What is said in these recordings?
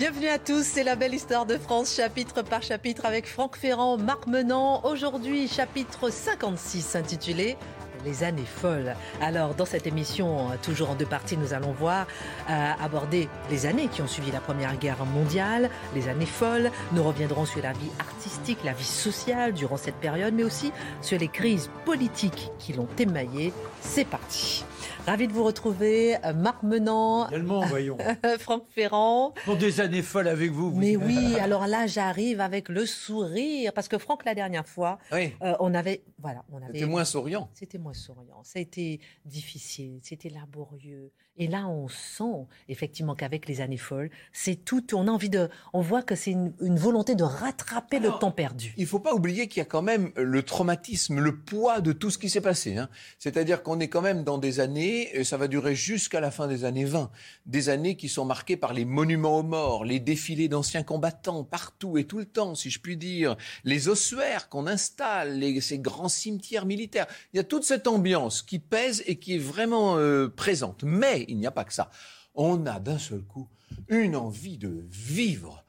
Bienvenue à tous, c'est la belle histoire de France, chapitre par chapitre avec Franck Ferrand, Marc Menant. Aujourd'hui, chapitre 56 intitulé les années folles. Alors, dans cette émission, toujours en deux parties, nous allons voir euh, aborder les années qui ont suivi la Première Guerre mondiale, les années folles. Nous reviendrons sur la vie artistique, la vie sociale durant cette période, mais aussi sur les crises politiques qui l'ont émaillée. C'est parti. Ravi de vous retrouver, euh, Marc Menant. Également, voyons. Franck Ferrand. Pour des années folles avec vous. Mais oui, alors là, j'arrive avec le sourire. Parce que Franck, la dernière fois, euh, on avait. Voilà, on avait. C'était moins souriant. C'était moins souriant. Ça a été difficile, c'était laborieux. Et là, on sent effectivement qu'avec les années folles, c'est tout. On a envie de. On voit que c'est une, volonté de rattraper le temps perdu. Il ne faut pas oublier qu'il y a quand même le traumatisme, le poids de tout ce qui s'est passé. Hein. C'est-à-dire qu'on est quand même dans des années, et ça va durer jusqu'à la fin des années 20, des années qui sont marquées par les monuments aux morts, les défilés d'anciens combattants partout et tout le temps, si je puis dire, les ossuaires qu'on installe, ces grands cimetières militaires. Il y a toute cette ambiance qui pèse et qui est vraiment euh, présente. Mais il n'y a pas que ça. On a d'un seul coup une envie de vivre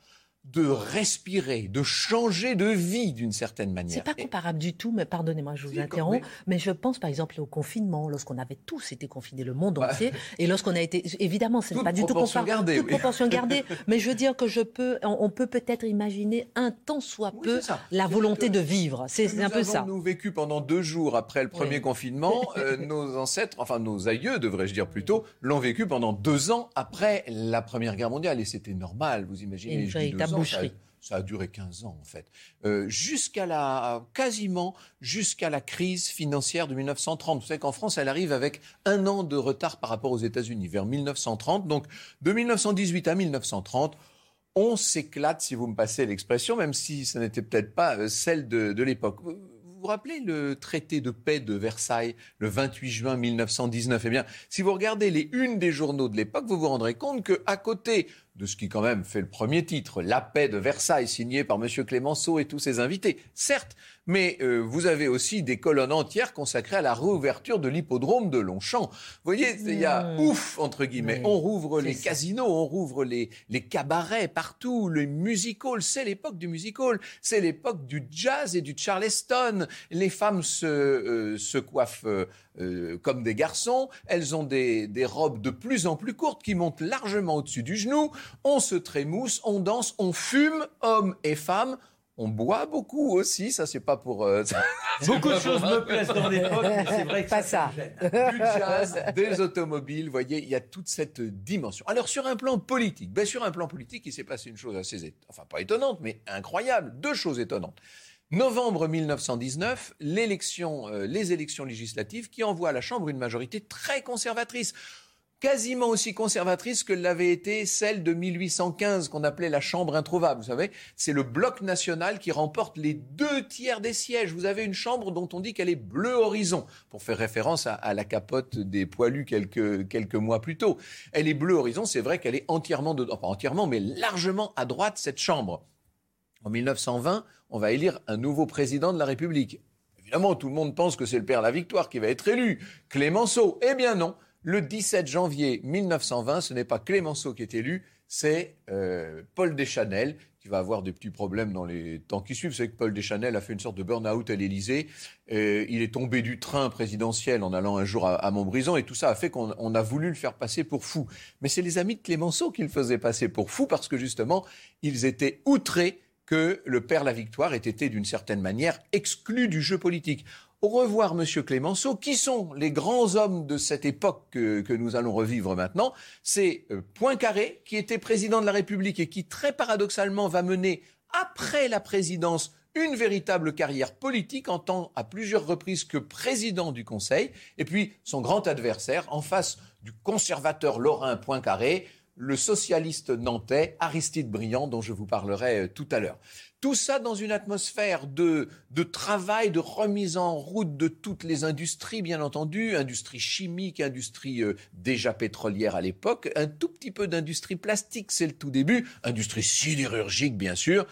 de respirer, de changer de vie d'une certaine manière. C'est pas comparable du tout, mais pardonnez-moi, je vous interromps, mais... je pense par exemple au confinement, lorsqu'on avait tous été confinés, le monde entier, et lorsqu'on a été, évidemment, c'est pas du tout comparable, gardée, toute proportion gardée, mais je veux dire que je peux, on, peut peut-être imaginer un temps soit peu la volonté de vivre, c'est un peu ça. Nous vécu pendant deux jours après le premier confinement, euh, nos ancêtres, enfin nos aïeux, devrais-je dire plutôt, l'ont vécu pendant deux ans après la Première Guerre mondiale, et c'était normal, vous imaginez. Ça a, duré 15 ans en fait, euh, jusqu'à la quasiment jusqu'à la crise financière de 1930. Vous savez qu'en France, elle arrive avec un an de retard par rapport aux États-Unis, vers 1930. Donc de 1918 à 1930, on s'éclate, si vous me passez l'expression, même si ce n'était peut-être pas euh, celle de, l'époque vous rappelez le traité de paix de Versailles le 28 juin 1919 Eh bien, si vous regardez les unes des journaux de l'époque, vous vous rendrez compte qu'à côté de ce qui quand même fait le premier titre, La paix de Versailles, signé par M. Clémenceau et tous ses invités. Certes, mais euh, vous avez aussi des colonnes entières consacrées à la réouverture de l'hippodrome de Longchamp. Vous voyez, il y a mmh. ouf, entre guillemets. on rouvre les casinos, on rouvre les, les cabarets partout, les music halls. C'est l'époque du music hall. C'est l'époque du jazz et du charleston. Les femmes se, euh, se coiffent euh, comme des garçons. Elles ont des, des robes de plus en plus courtes qui montent largement au-dessus du genou on se trémousse, on danse, on fume, hommes et femmes. On boit beaucoup aussi, ça c'est pas pour. Euh, beaucoup de choses me plaisent dans l'époque, mais c'est vrai que pas ça. Du jazz, des automobiles, vous voyez, il y a toute cette dimension. Alors sur un plan politique, ben, sur un plan politique, il s'est passé une chose assez, enfin pas étonnante, mais incroyable, deux choses étonnantes. Novembre 1919, l'élection, euh, les élections législatives qui envoient à la Chambre une majorité très conservatrice quasiment aussi conservatrice que l'avait été celle de 1815 qu'on appelait la Chambre introuvable. Vous savez, c'est le bloc national qui remporte les deux tiers des sièges. Vous avez une chambre dont on dit qu'elle est bleu horizon, pour faire référence à, la capote des poilus quelques, quelques mois plus tôt. Elle est bleu horizon, c'est vrai qu'elle est entièrement, de, pas entièrement, mais largement à droite, cette chambre. En 1920, on va élire un nouveau président de la République. Évidemment, tout le monde pense que c'est le père la victoire qui va être élu, Clémenceau. Eh bien non, le 17 janvier 1920, ce n'est pas Clémenceau qui est élu, c'est euh, Paul Deschanel qui va avoir des petits problèmes dans les temps qui suivent. Savez que Paul Deschanel a fait une sorte de burn-out à l'Élysée. il est tombé du train présidentiel en allant un jour à, Montbrison et tout ça a fait qu'on a voulu le faire passer pour fou. Mais c'est les amis de Clémenceau qui le faisaient passer pour fou parce que justement, ils étaient outrés que le père La Victoire ait été d'une certaine manière exclu du jeu politique. Au revoir, Monsieur Clémenceau. Qui sont les grands hommes de cette époque que, nous allons revivre maintenant? C'est euh, Poincaré, qui était président de la République et qui, très paradoxalement, va mener, après la présidence, une véritable carrière politique en tant à plusieurs reprises que président du Conseil, et puis son grand adversaire en face du conservateur Lorrain Poincaré, le socialiste nantais Aristide Briand, dont je vous parlerai euh, tout à l'heure. Tout ça dans une atmosphère de, de travail, de remise en route de toutes les industries, bien entendu, industrie chimique, industrie euh, déjà pétrolière à l'époque, un tout petit peu d'industrie plastique, c'est le tout début, industrie sidérurgique, bien sûr.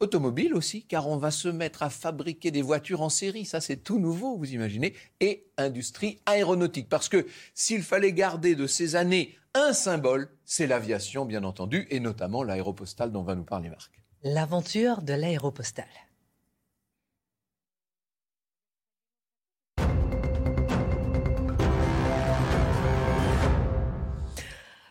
automobile aussi, car on va se mettre à fabriquer des voitures en série, ça c'est tout nouveau, vous imaginez, et industrie aéronautique. Parce que s'il fallait garder de ces années un symbole, c'est l'aviation, bien entendu, et notamment l'aéropostale dont va nous parler Marc. L'aventure de l'aéropostale.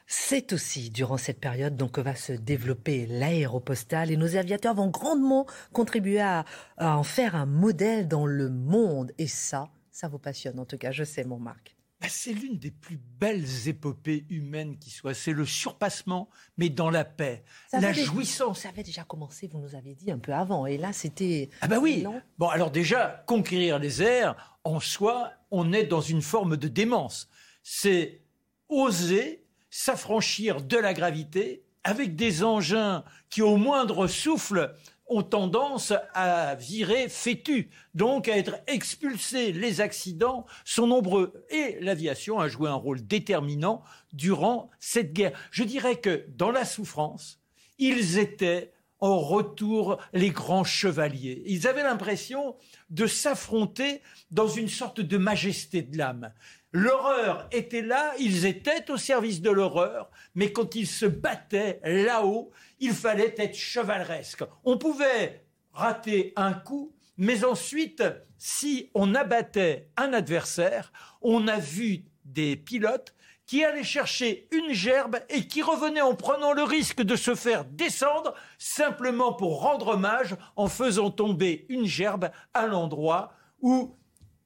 C'est aussi durant cette période donc, que va se développer l'aéropostale et nos aviateurs vont grandement contribuer à, en faire un modèle dans le monde. Et ça, ça vous passionne en tout cas, je sais mon Marc. Bah, c'est l'une des plus belles épopées humaines qui soit. C'est le surpassement, mais dans la paix, la jouissance. Ça avait déjà commencé, vous nous avez dit un peu avant. Et là, c'était. Ah, bah oui. Bon, alors déjà, conquérir les airs, en soi, on est dans une forme de démence. C'est oser s'affranchir de la gravité avec des engins qui, au moindre souffle, ont tendance à virer fétus, donc à être expulsés. Les accidents sont nombreux et l'aviation a joué un rôle déterminant durant cette guerre. Je dirais que dans la souffrance, ils étaient en retour les grands chevaliers. Ils avaient l'impression de s'affronter dans une sorte de majesté de l'âme. L'horreur était là, ils étaient au service de l'horreur, mais quand ils se battaient là-haut, il fallait être chevaleresque. On pouvait rater un coup, mais ensuite, si on abattait un adversaire, on a vu des pilotes qui allaient chercher une gerbe et qui revenaient en prenant le risque de se faire descendre simplement pour rendre hommage en faisant tomber une gerbe à l'endroit où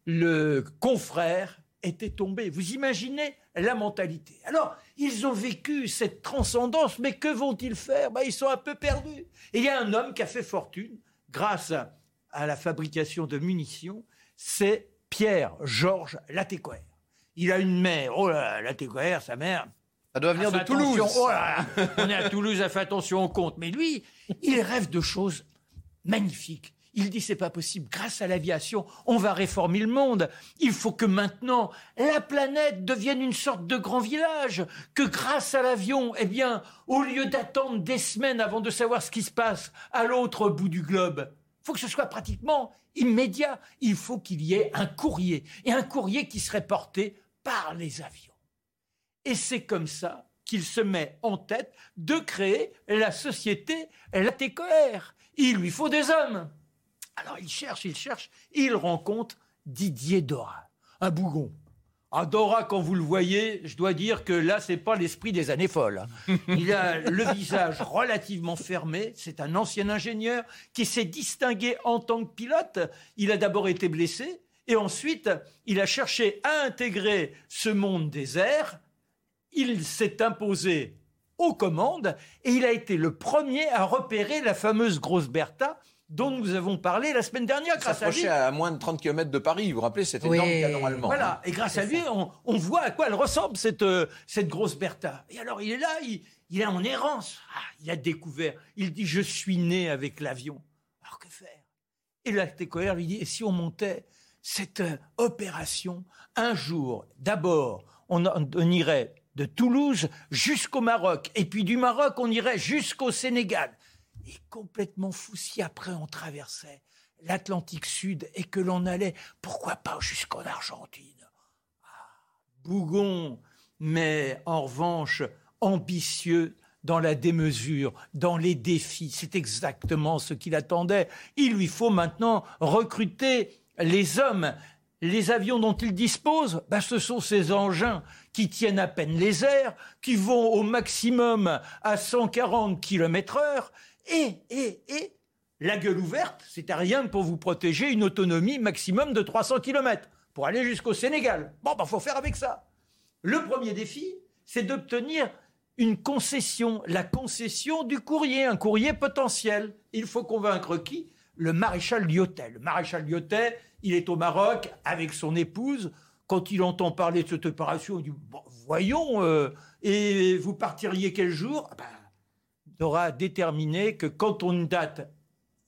le confrère était tombé. Vous imaginez la mentalité. Alors, ils ont vécu cette transcendance, mais que vont-ils faire? Ben, Ils sont un peu perdus. Et il y a un homme qui a fait fortune grâce à, la fabrication de munitions, c'est Pierre-Georges Latécoère. Il a une mère, oh là, Latécoère, sa mère, ça doit venir de Toulouse. Oh on est à Toulouse, a fait attention au compte. Mais lui, il rêve de choses magnifiques. Il dit c'est pas possible. Grâce à l'aviation, on va réformer le monde. Il faut que maintenant la planète devienne une sorte de grand village. Que grâce à l'avion, eh bien, au lieu d'attendre des semaines avant de savoir ce qui se passe à l'autre bout du globe, faut que ce soit pratiquement immédiat. Il faut qu'il y ait un courrier et un courrier qui serait porté par les avions. Et c'est comme ça qu'il se met en tête de créer la société LATECOR. Il lui faut des hommes. Alors il cherche, il cherche, il rencontre Didier Dora, un bougon. Ah, Dora, quand vous le voyez, je dois dire que là, c'est pas l'esprit des années folles. Hein. Il a le visage relativement fermé. C'est un ancien ingénieur qui s'est distingué en tant que pilote. Il a d'abord été blessé et ensuite, il a cherché à intégrer ce monde des airs. Il s'est imposé aux commandes et il a été le premier à repérer la fameuse grosse Bertha dont nous avons parlé la semaine dernière. Grâce à lui, à moins de 30 km de Paris, vous vous rappelez cet énorme canon allemand. Voilà, et grâce à lui, on, voit à quoi elle ressemble, cette, euh, cette grosse Bertha. Et alors, il est là, il, est en errance. Ah, il a découvert, il dit, je suis né avec l'avion. Alors, que faire? Et la TCOR lui dit, et si on montait cette euh, opération un jour, d'abord, on, on irait de Toulouse jusqu'au Maroc, et puis du Maroc, on irait jusqu'au Sénégal et complètement fou si après on traversait l'Atlantique Sud et que l'on allait, pourquoi pas jusqu'en Argentine? Ah, Bougon, mais en revanche ambitieux dans la démesure, dans les défis. C'est exactement ce qu'il attendait. Il lui faut maintenant recruter les hommes. Les avions dont il dispose, ben ce sont ces engins qui tiennent à peine les airs, qui vont au maximum à 140 km heure et, et, et, la gueule ouverte, c'était rien pour vous protéger une autonomie maximum de 300 km pour aller jusqu'au Sénégal. Bon, ben, faut faire avec ça. Le premier défi, c'est d'obtenir une concession, la concession du courrier, un courrier potentiel. Il faut convaincre qui? Le maréchal Lyotet. Le maréchal Lyotet, il est au Maroc avec son épouse. Quand il entend parler de cette opération, il dit Voyons, euh, et vous partiriez quel jour? Ah ben, aura déterminé que quand une date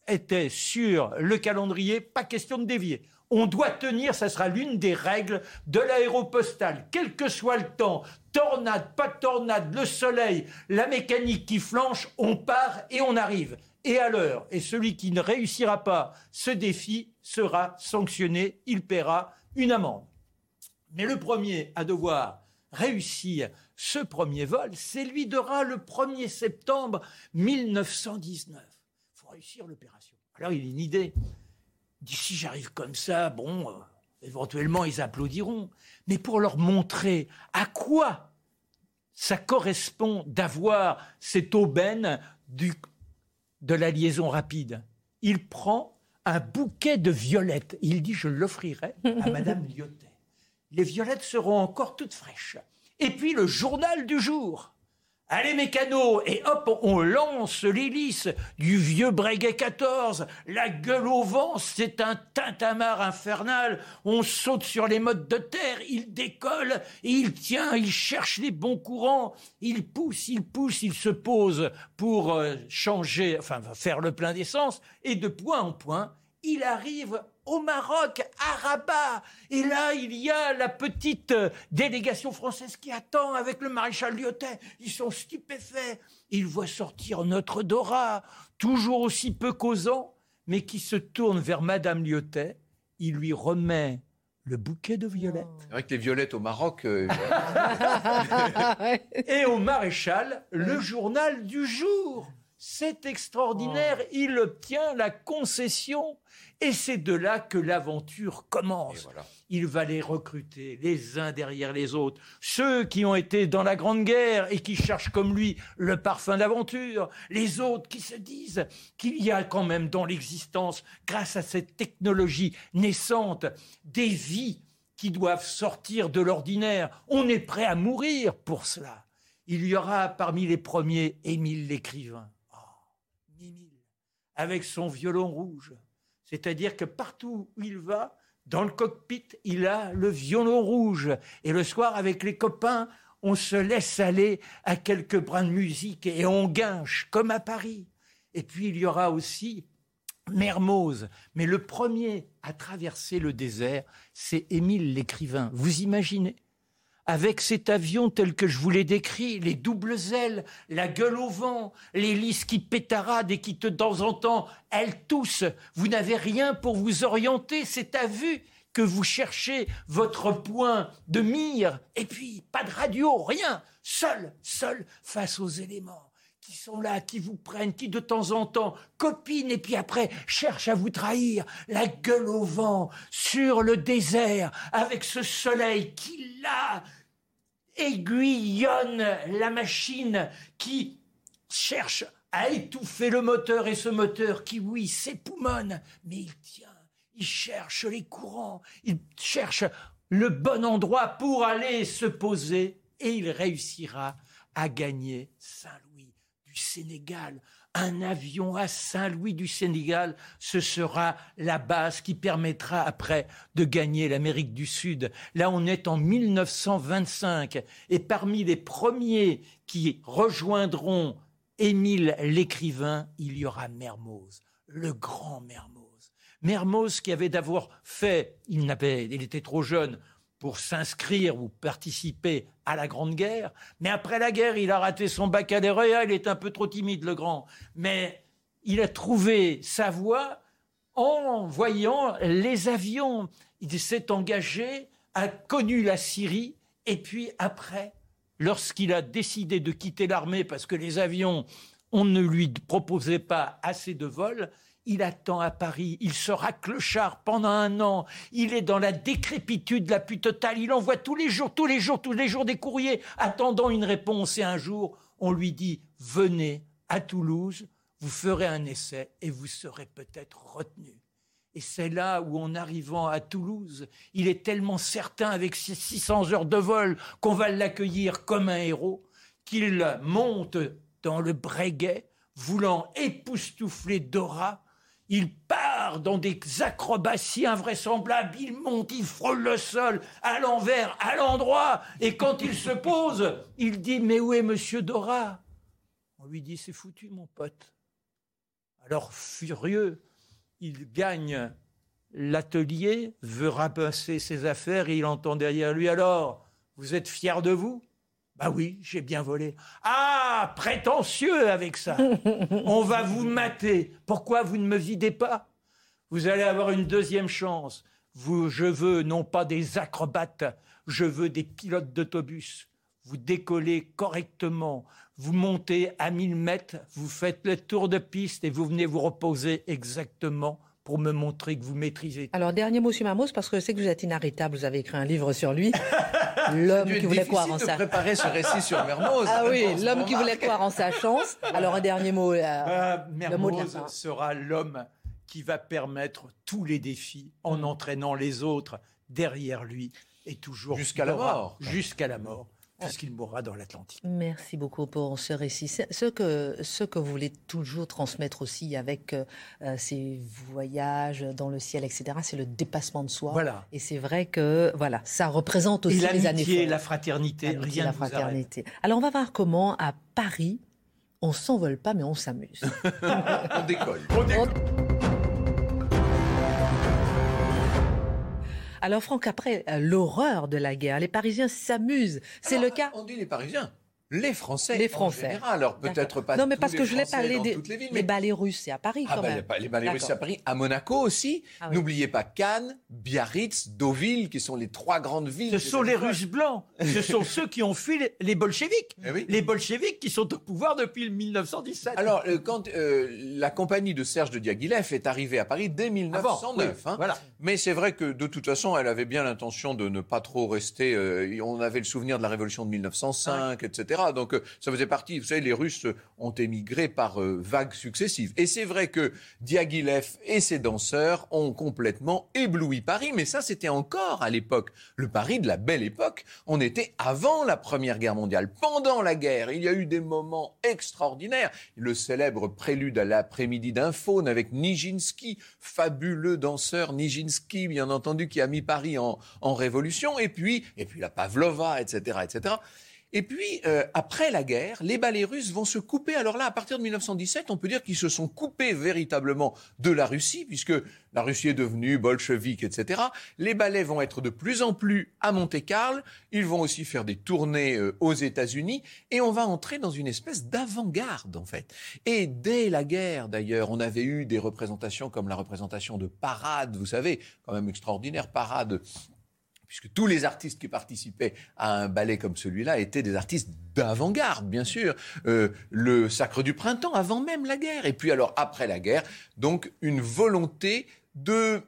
était sur le calendrier, pas question de dévier. On doit tenir, ça sera l'une des règles de l'aéropostale, quel que soit le temps, tornade, pas de tornade, le soleil, la mécanique qui flanche, on part et on arrive. Et à l'heure. Et celui qui ne réussira pas ce défi sera sanctionné, il paiera une amende. Mais le premier à devoir réussir ce premier vol, c'est lui d'aura le 1er septembre 1919. Il faut réussir l'opération. Alors il a une idée. Il dit si j'arrive comme ça, bon, euh, éventuellement ils applaudiront. Mais pour leur montrer à quoi ça correspond d'avoir cette aubaine du, de la liaison rapide, il prend un bouquet de violettes. Il dit je l'offrirai à Madame Lyotet. Les violettes seront encore toutes fraîches. Et puis le journal du jour. Allez mécano Et hop, on lance l'hélice du vieux Breguet 14. La gueule au vent, c'est un tintamarre infernal. On saute sur les modes de terre, il décolle, et il tient, il cherche les bons courants. Il pousse, il pousse, il se pose pour euh, changer, enfin faire le plein d'essence. Et de point en point, il arrive au Maroc, à Rabat. Et là, il y a la petite euh, délégation française qui attend avec le maréchal Lyotet. Ils sont stupéfaits. Ils voient sortir notre Dora, toujours aussi peu causant, mais qui se tourne vers Madame Lyotet. Il lui remet le bouquet de violettes. C'est vrai que les violettes au Maroc. Euh, Et au maréchal, le journal du jour. C'est extraordinaire. Oh. Il obtient la concession et c'est de là que l'aventure commence. Il va les recruter les uns derrière les autres. Ceux qui ont été dans la Grande Guerre et qui cherchent comme lui le parfum d'aventure. Les autres qui se disent qu'il y a quand même dans l'existence, grâce à cette technologie naissante, des vies qui doivent sortir de l'ordinaire. On est prêt à mourir pour cela. Il y aura parmi les premiers Émile l'écrivain. Avec son violon rouge c'est-à-dire que partout où il va, dans le cockpit, il a le violon rouge. Et le soir, avec les copains, on se laisse aller à quelques brins de musique et on guinche, comme à Paris. Et puis il y aura aussi Mermoz. Mais le premier à traverser le désert, c'est Émile l'écrivain. Vous imaginez? Avec cet avion tel que je vous l'ai décrit, les doubles ailes, la gueule au vent, l'hélice qui pétarade et qui de temps en temps, elle tousse. Vous n'avez rien pour vous orienter, c'est à vue que vous cherchez votre point de mire. Et puis, pas de radio, rien. Seul, seul face aux éléments qui sont là, qui vous prennent, qui de temps en temps copinent et puis après cherchent à vous trahir, la gueule au vent, sur le désert, avec ce soleil qui là aiguillonne la machine, qui cherche à étouffer le moteur et ce moteur qui, oui, s'époumonne, mais il tient, il cherche les courants, il cherche le bon endroit pour aller se poser et il réussira à gagner Saint-Louis. Sénégal. Un avion à Saint-Louis du Sénégal, ce sera la base qui permettra après de gagner l'Amérique du Sud. Là, on est en 1925 et parmi les premiers qui rejoindront Émile l'écrivain, il y aura Mermoz, le grand Mermoz. Mermoz qui avait d'abord fait, il, il était trop jeune pour s'inscrire ou participer à la Grande Guerre. Mais après la guerre, il a raté son baccalauréat, il est un peu trop timide, le grand. Mais il a trouvé sa voie en voyant les avions. Il s'est engagé, a connu la Syrie, et puis après, lorsqu'il a décidé de quitter l'armée parce que les avions, on ne lui proposait pas assez de vols, il attend à Paris, il sera clochard pendant un an, il est dans la décrépitude la plus totale, il envoie tous les jours, tous les jours, tous les jours des courriers, attendant une réponse. Et un jour, on lui dit, venez à Toulouse, vous ferez un essai et vous serez peut-être retenu. Et c'est là où, en arrivant à Toulouse, il est tellement certain avec ses 600 heures de vol qu'on va l'accueillir comme un héros, qu'il monte dans le Breguet, voulant époustoufler Dora, il part dans des acrobaties invraisemblables, il monte, il frôle le sol, à l'envers, à l'endroit, et quand il se pose, il dit Mais où est monsieur Dora? On lui dit C'est foutu, mon pote. Alors, furieux, il gagne l'atelier, veut ramasser ses affaires et il entend derrière lui alors, vous êtes fier de vous? Bah oui, j'ai bien volé. Ah, prétentieux avec ça. On va vous mater. Pourquoi vous ne me videz pas? Vous allez avoir une deuxième chance. Vous, je veux non pas des acrobates, je veux des pilotes d'autobus. Vous décollez correctement, vous montez à 1000 mètres, vous faites le tour de piste et vous venez vous reposer exactement pour me montrer que vous maîtrisez. Alors, dernier mot sur Mamos, parce que je sais que vous êtes inarrêtable, vous avez écrit un livre sur lui. L'homme qui voulait croire en sa... préparer ce récit sur Mermoz. Ah oui, l'homme qui voulait croire en sa chance. Alors, un dernier mot. Euh, euh, Mermoz sera l'homme qui va permettre tous les défis en mm. entraînant les autres derrière lui et toujours jusqu'à la mort. Jusqu'à la mort puisqu'il mourra dans l'Atlantique. Merci beaucoup pour ce récit. Ce que, ce que vous voulez toujours transmettre aussi avec euh, ces voyages dans le ciel, etc., c'est le dépassement de soi. Voilà. Et c'est vrai que voilà, ça représente aussi les années la fraternité, rien la fraternité. Alors on va voir comment à Paris, on s'envole pas, mais on s'amuse. on décolle. On décolle. Alors Franck, après euh, l'horreur de la guerre, les Parisiens s'amusent. C'est le cas. On dit les Parisiens. Les Français. Les Français. En général. Alors peut-être pas. Non, mais parce que je l'ai parlé des les, les ballets russes, c'est à Paris ah, quand bah, même. Les ballets russes, c'est à Paris, à Monaco aussi. Ah N'oubliez pas Cannes, Biarritz, Deauville, qui sont les trois grandes villes. Ce sont les Russes blancs. Ce sont ceux qui ont fui les, bolcheviks. Eh les bolcheviks qui sont au pouvoir depuis 1917. Alors euh, quand euh, la compagnie de Serge de Diaghilev est arrivée à Paris dès 1909. hein. voilà. Mais c'est vrai que de toute façon, elle avait bien l'intention de ne pas trop rester. Euh, on avait le souvenir de la révolution de 1905, etc. Donc ça faisait partie, vous savez, les Russes ont émigré par euh, vagues successives. Et c'est vrai que Diaghilev et ses danseurs ont complètement ébloui Paris, mais ça c'était encore à l'époque, le Paris de la belle époque. On était avant la Première Guerre mondiale. Pendant la guerre, il y a eu des moments extraordinaires. Le célèbre prélude à l'après-midi d'un faune avec Nijinsky, fabuleux danseur Nijinsky, bien entendu, qui a mis Paris en, en révolution. Et puis, et puis la Pavlova, etc., etc. Et puis, euh, après la guerre, les ballets russes vont se couper. Alors là, à partir de 1917, on peut dire qu'ils se sont coupés véritablement de la Russie, puisque la Russie est devenue bolchevique, etc. Les ballets vont être de plus en plus à Monte-Carlo. Ils vont aussi faire des tournées euh, aux États-Unis. Et on va entrer dans une espèce d'avant-garde, en fait. Et dès la guerre, d'ailleurs, on avait eu des représentations comme la représentation de Parade, vous savez, quand même extraordinaire, Parade puisque tous les artistes qui participaient à un ballet comme celui-là étaient des artistes d'avant-garde, bien sûr. Euh, le Sacre du Printemps, avant même la guerre. Et puis alors, après la guerre, donc une volonté de,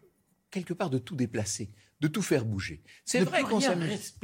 quelque part, de tout déplacer, de tout faire bouger. C'est vrai qu'on s'amuse.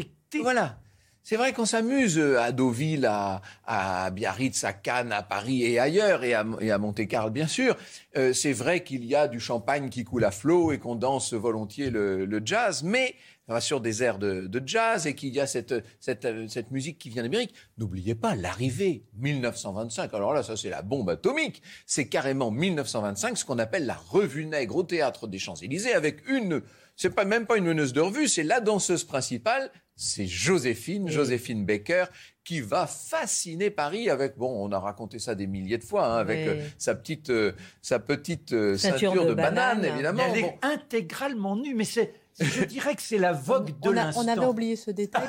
Voilà. C'est vrai qu'on s'amuse à Deauville, à, Biarritz, à Cannes, à Paris et ailleurs, et à, Monte-Carlo, bien sûr. Euh, c'est vrai qu'il y a du champagne qui coule à flot et qu'on danse volontiers le jazz, mais sur des airs de, jazz et qu'il y a cette, cette, musique qui vient d'Amérique. N'oubliez pas l'arrivée 1925. Alors là, ça c'est la bombe atomique. C'est carrément 1925, ce qu'on appelle la revue nègre au théâtre des Champs-Élysées avec une, c'est pas même pas une meneuse de revue, c'est la danseuse principale, c'est Joséphine, Joséphine Baker, qui va fasciner Paris avec, bon, on a raconté ça des milliers de fois, hein, avec euh, sa petite, euh, sa petite euh, ceinture, de, banane, évidemment. Elle est intégralement nue, mais c'est je dirais que c'est la vogue de l'instant. On avait oublié ce détail.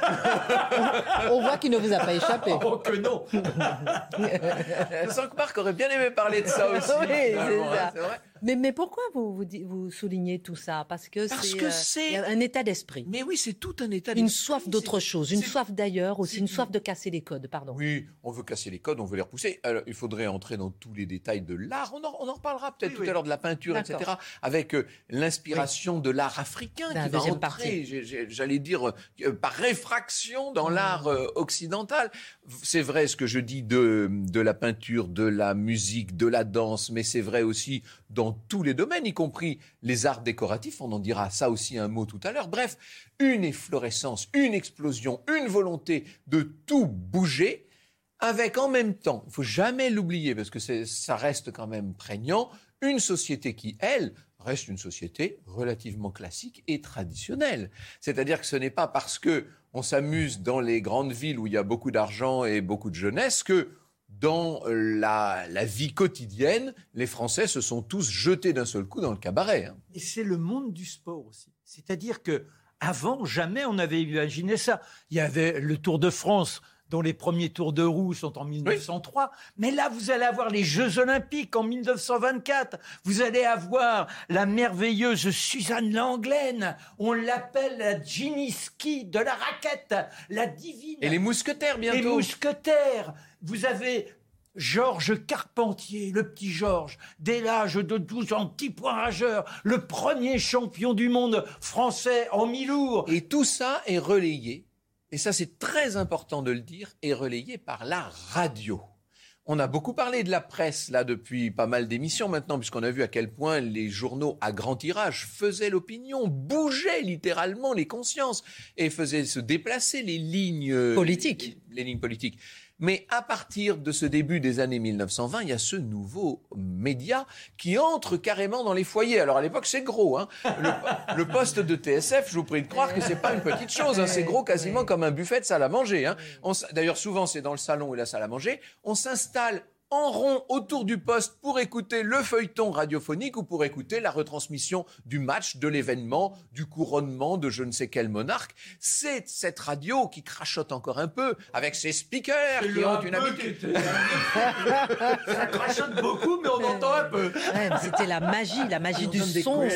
on, voit qu'il ne vous a pas échappé. Oh que non Je sens que Marc aurait bien aimé parler de ça aussi. oui, c'est ça. Vrai. Mais, mais pourquoi vous, vous, vous, soulignez tout ça? Parce que c'est euh, un état d'esprit. Mais oui, c'est tout un état d'esprit. Une soif d'autre chose, une soif d'ailleurs aussi, une soif de casser les codes, pardon. Oui, on veut casser les codes, on veut les repousser. Alors, il faudrait entrer dans tous les détails de l'art. On en, on en reparlera peut-être tout à l'heure de la peinture, etc. Avec euh, l'inspiration de l'art africain qui va entrer, j'allais dire, euh, par réfraction dans mmh. l'art occidental. C'est vrai ce que je dis de, de la peinture, de la musique, de la danse, mais c'est vrai aussi dans tous les domaines, y compris les arts décoratifs, on en dira ça aussi un mot tout à l'heure. Bref, une efflorescence, une explosion, une volonté de tout bouger, avec en même temps, il faut jamais l'oublier parce que ça reste quand même prégnant, une société qui, elle, reste une société relativement classique et traditionnelle. C'est-à-dire que ce n'est pas parce que on s'amuse dans les grandes villes où il y a beaucoup d'argent et beaucoup de jeunesse que dans la, vie quotidienne, les Français se sont tous jetés d'un seul coup dans le cabaret. Hein. Et c'est le monde du sport aussi. C'est-à-dire que avant, jamais on n'avait imaginé ça. Il y avait le Tour de France dont les premiers tours de roue sont en 1903. Mais là, vous allez avoir les Jeux Olympiques en 1924. Vous allez avoir la merveilleuse Suzanne Langlaine. On l'appelle la Ski de la raquette, la divine. Et les mousquetaires, bientôt. Les mousquetaires. Vous avez Georges Carpentier, le petit Georges, dès l'âge de 12 ans, petit point rageur, le premier champion du monde français en mi-lourd. Et tout ça est relayé et ça c'est très important de le dire, est relayé par la radio. On a beaucoup parlé de la presse là depuis pas mal d'émissions maintenant, puisqu'on a vu à quel point les journaux à grand tirage faisaient l'opinion, bougeaient littéralement les consciences et faisaient se déplacer les lignes politiques. les lignes politiques. Mais à partir de ce début des années 1920, il y a ce nouveau média qui entre carrément dans les foyers. Alors à l'époque, c'est gros. Hein. Le, poste de TSF, je vous prie de croire que c'est pas une petite chose. Hein. C'est gros quasiment comme un buffet de salle à manger. Hein. D'ailleurs, souvent, c'est dans le salon et la salle à manger. On s'installe en rond autour du poste pour écouter le feuilleton radiophonique ou pour écouter la retransmission du match, de l'événement, du couronnement de je ne sais quel monarque. C'est cette radio qui crachote encore un peu avec ses speakers qui ont une habitude. Ça crachote beaucoup, mais on entend un peu. C'était la magie, la magie du son.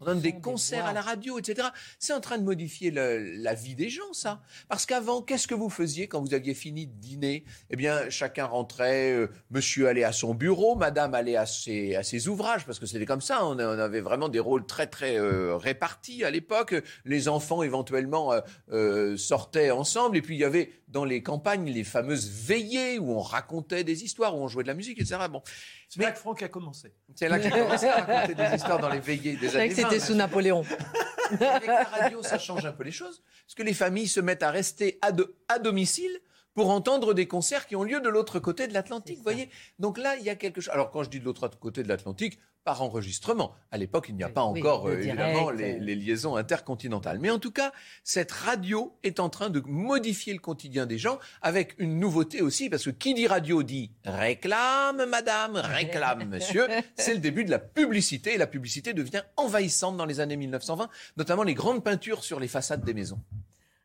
On donne des concerts à la radio, etc. C'est en train de modifier la vie des gens, ça. Parce qu'avant, qu'est-ce que vous faisiez quand vous aviez fini de dîner? Eh bien, chacun rentrait euh, monsieur allait à son bureau, madame allait à ses, à ses ouvrages, parce que c'était comme ça, on, avait vraiment des rôles très très euh, répartis à l'époque. Les enfants éventuellement euh, sortaient ensemble, et puis il y avait dans les campagnes les fameuses veillées où on racontait des histoires, où on jouait de la musique, etc. Bon. C'est là que Franck a commencé. C'est là qu'il a commencé à raconter des histoires dans les veillées des années que c'était sous Napoléon. Avec la radio, ça change un peu les choses, parce que les familles se mettent à rester à, à domicile pour entendre des concerts qui ont lieu de l'autre côté de l'Atlantique. Vous voyez Donc là, il y a quelque chose. Alors quand je dis de l'autre côté de l'Atlantique, par enregistrement. À l'époque, il n'y a pas encore, euh, évidemment, les, les, liaisons intercontinentales. Mais en tout cas, cette radio est en train de modifier le quotidien des gens avec une nouveauté aussi, parce que qui dit radio dit réclame, madame, réclame, monsieur. C'est le début de la publicité, et la publicité devient envahissante dans les années 1920, notamment les grandes peintures sur les façades des maisons.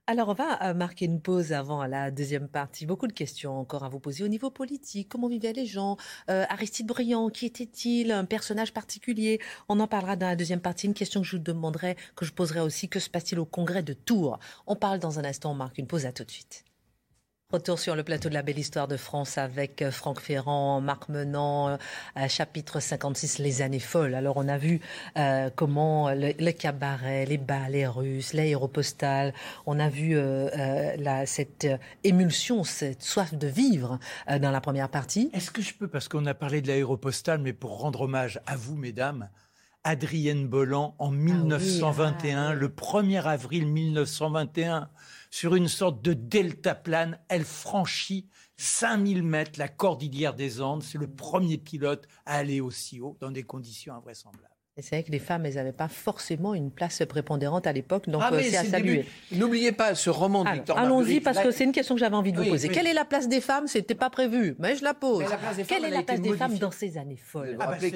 Alors, on va euh, marquer une pause avant la deuxième partie. Beaucoup de questions encore à vous poser au niveau politique. Comment vivaient les gens? Euh, Aristide Briand, qui était-il? Un personnage particulier? On en parlera dans la deuxième partie. Une question que je vous demanderai, que je poserai aussi, que se passe-t-il au congrès de Tours? On parle dans un instant, on marque une pause. À tout de suite. Retour sur le plateau de la belle histoire de France avec euh, Franck Ferrand, Marc Menant, euh, chapitre 56, les années folles. Alors on a vu euh, comment le, cabaret, les bals, les russes, l'aéropostale, on a vu cette émulsion, cette soif de vivre dans la première partie. Est-ce que je peux, parce qu'on a parlé de l'aéropostale, mais pour rendre hommage à vous, mesdames, Adrienne Bolland en 1921, ah ah le 1er avril 1921, sur une sorte de delta plane. Elle franchit 5000 mètres la cordillère des Andes. C'est le premier pilote à aller aussi haut dans des conditions invraisemblables. Et c'est vrai que les femmes, elles n'avaient pas forcément une place prépondérante à l'époque, donc ah, euh, c'est à saluer. N'oubliez pas ce roman de Victor Allons-y, parce que c'est une question que j'avais envie de vous poser. Quelle est la place des femmes? C'était pas prévu, mais je la pose. Quelle est la place des femmes dans ces années folles? Ah, bah,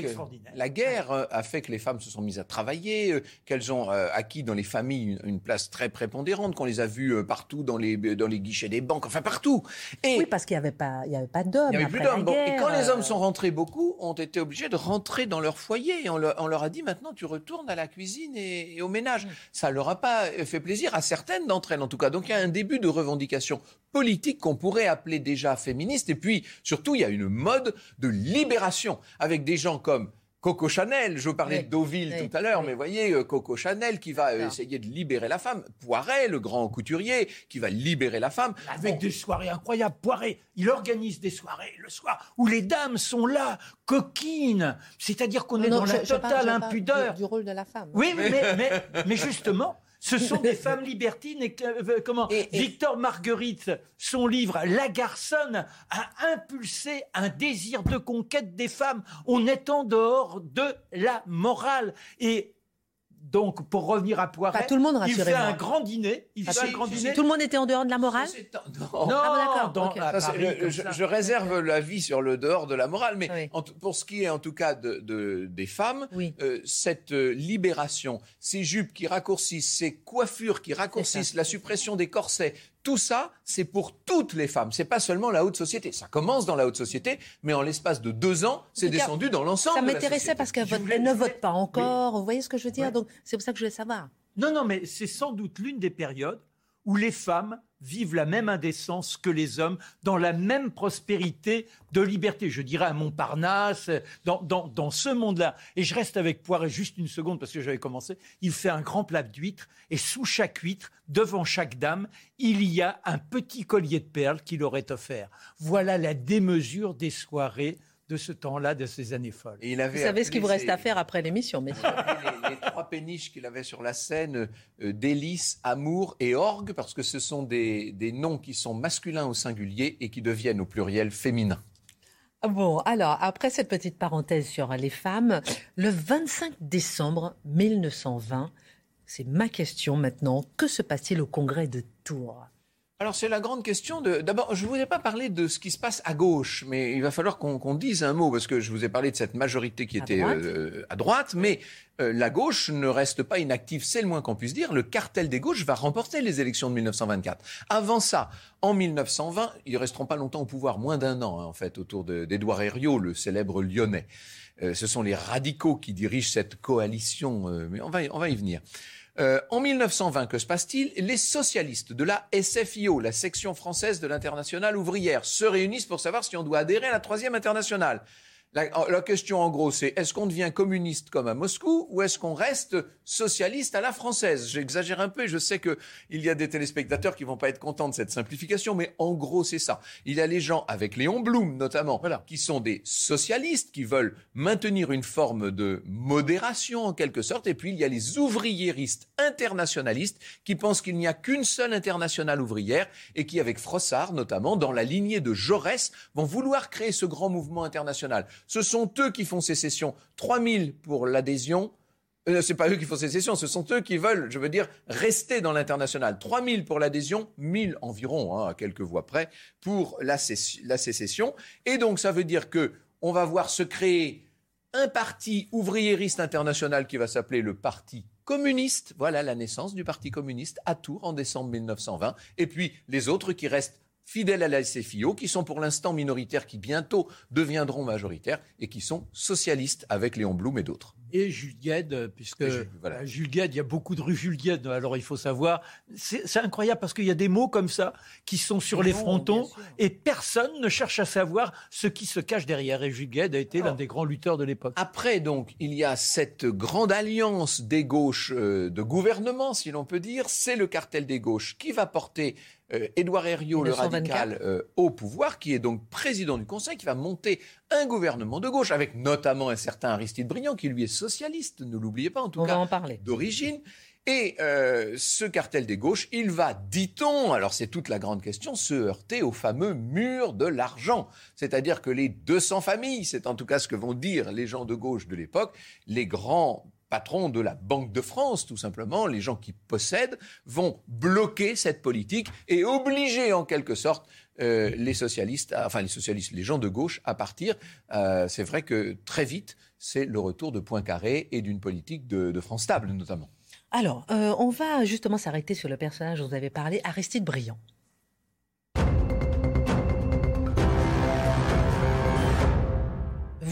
La guerre euh, a fait que les femmes se sont mises à travailler, euh, qu'elles ont acquis dans les familles une, place très prépondérante, qu'on les a vues partout dans les, dans les guichets des banques, enfin partout. Et oui, parce qu'il n'y avait pas, il y avait pas d'hommes. Il n'y avait plus d'hommes. et quand les hommes sont rentrés beaucoup, ont été obligés de rentrer dans leur foyer. Et on leur a dit maintenant tu retournes à la cuisine et, au ménage. Mm. Ça leur a pas fait plaisir à certaines d'entre elles en tout cas. Donc il y a un début de revendication politique qu'on pourrait appeler déjà féministe. Et puis surtout il y a une mode de libération avec des gens comme Coco Chanel, je vous parlais de Deauville tout à l'heure, mais voyez, euh, Coco Chanel qui va euh, essayer de libérer la femme. Poiret, le grand couturier, qui va libérer la femme. Avec des soirées incroyables. Poiret, il organise des soirées le soir où les dames sont là, coquines. C'est-à-dire qu'on est dans la totale impudeur. Du, rôle de la femme. Oui, mais, mais justement, ce sont des femmes libertines et euh, comment Victor Marguerite, son livre La garçonne a impulsé un désir de conquête des femmes. On est en dehors de la morale et Donc, pour revenir à Poiret, tout le monde, il fait un grand dîner. Il Ah, fait un grand dîner. Tout le monde était en dehors de la morale non. Non, Ah, dans- Ça, Paris, le- je, je réserve l'avis sur le dehors de la morale, mais Oui. en tout- pour ce qui est en tout cas de, de- des femmes, Oui. euh, cette euh, libération, ces jupes qui raccourcissent, ces coiffures qui raccourcissent, la suppression des corsets, tout ça, c'est pour toutes les femmes. C'est pas seulement la haute société. Ça commence dans la haute société, mais en l'espace de deux ans, c'est descendu dans l'ensemble. Ça m'intéressait parce qu'elle voulais- ne vote pas encore. Vous voyez ce que je veux dire? Ouais. Donc, c'est pour ça que je voulais savoir. Non, non, mais c'est sans doute l'une des périodes où les femmes vivent la même indécence que les hommes, dans la même prospérité de liberté. Je dirais à Montparnasse, dans, dans, dans ce monde-là. Et je reste avec Poiret juste une seconde parce que j'avais commencé. Il fait un grand plat d'huîtres et sous chaque huître, devant chaque dame, il y a un petit collier de perles qu'il aurait offert. Voilà la démesure des soirées de ce temps-là, de ces années folles. Et il avait Vous savez ce qu'il vous reste ses- à faire après l'émission, messieurs. les, les trois péniches qu'il avait sur la scène, euh, délice, amour et orgue, parce que ce sont des, des noms qui sont masculins au singulier et qui deviennent au pluriel féminin. Bon, alors, après cette petite parenthèse sur les femmes, le 25 décembre 1920, c'est ma question maintenant, que se passe-t-il au congrès de Tours? Alors c'est la grande question de... D'abord, je ne voudrais pas parler de ce qui se passe à gauche, mais il va falloir qu'on dise un mot, parce que je vous ai parlé de cette majorité qui À était droite. euh, à droite, mais euh, la gauche ne reste pas inactive, c'est le moins qu'on puisse dire. Le cartel des gauches va remporter les élections de 1924. Avant ça, en 1920, ils resteront pas longtemps au pouvoir, moins d'un an hein, en fait, autour d'Édouard Herriot, le célèbre lyonnais. Euh, ce sont les radicaux qui dirigent cette coalition, euh, mais on va, on va y venir. Euh, en 1920, que se passe-t-il? Les socialistes de la SFIO, la section française de l'internationale ouvrière, se réunissent pour savoir si on doit adhérer à la troisième internationale. La, la question en gros, c'est est-ce qu'on devient communiste comme à Moscou ou est-ce qu'on reste socialiste à la française? J'exagère un peu et je sais qu'il y a des téléspectateurs qui vont pas être contents de cette simplification, mais en gros, c'est ça. Il y a les gens, avec Léon Blum notamment, Voilà. qui sont des socialistes, qui veulent maintenir une forme de modération en quelque sorte, et puis il y a les ouvriéristes internationalistes qui pensent qu'il n'y a qu'une seule internationale ouvrière et qui, avec Frossard notamment, dans la lignée de Jaurès, vont vouloir créer ce grand mouvement international. Ce sont eux qui font sécession. 3000 pour l'adhésion. Euh, c'est pas eux qui font sécession, ce sont eux qui veulent, je veux dire, rester dans l'international. 3000 pour l'adhésion, 1000 environ, hein, à quelques voix près, pour la sécession. Et donc, ça veut dire que on va voir se créer un parti ouvriériste international qui va s'appeler le Parti communiste. Voilà la naissance du Parti communiste à Tours en décembre 1920. Et puis les autres qui restent fidèles à la SFIO, qui sont pour l'instant minoritaires, qui bientôt deviendront majoritaires et qui sont socialistes avec Léon Blum et d'autres. Et Jules Gued, euh, puisque Jules- voilà. euh, Jules Gued, il y a beaucoup de rue Jules Gued, alors il faut savoir. C'est incroyable parce qu'il y a des mots comme ça qui sont sur les frontons et personne ne cherche à savoir ce qui se cache derrière. Et Jules Gued a été l'un des grands lutteurs de l'époque. Après, donc, il y a cette grande alliance des gauches euh, de gouvernement, si l'on peut dire. C'est le cartel des gauches qui va porter euh, Édouard Herriot, le 1924. radical, euh, au pouvoir, qui est donc président du Conseil, qui va monter un gouvernement de gauche, avec notamment un certain Aristide Briand, qui lui est socialiste, ne l'oubliez pas en tout On cas d'origine. Et euh, ce cartel des gauches, il va, dit-on, alors c'est toute la grande question, se heurter au fameux mur de l'argent. C'est-à-dire que les 200 familles, c'est en tout cas ce que vont dire les gens de gauche de l'époque, les grands patrons de la Banque de France, tout simplement, les gens qui possèdent, vont bloquer cette politique et obliger en quelque sorte euh, les socialistes, à- enfin les socialistes, les gens de gauche à partir. Euh, c'est vrai que très vite, c'est le retour de Poincaré et d'une politique de, de France stable notamment. Alors, euh, on va justement s'arrêter sur le personnage dont vous avez parlé, Aristide Briand.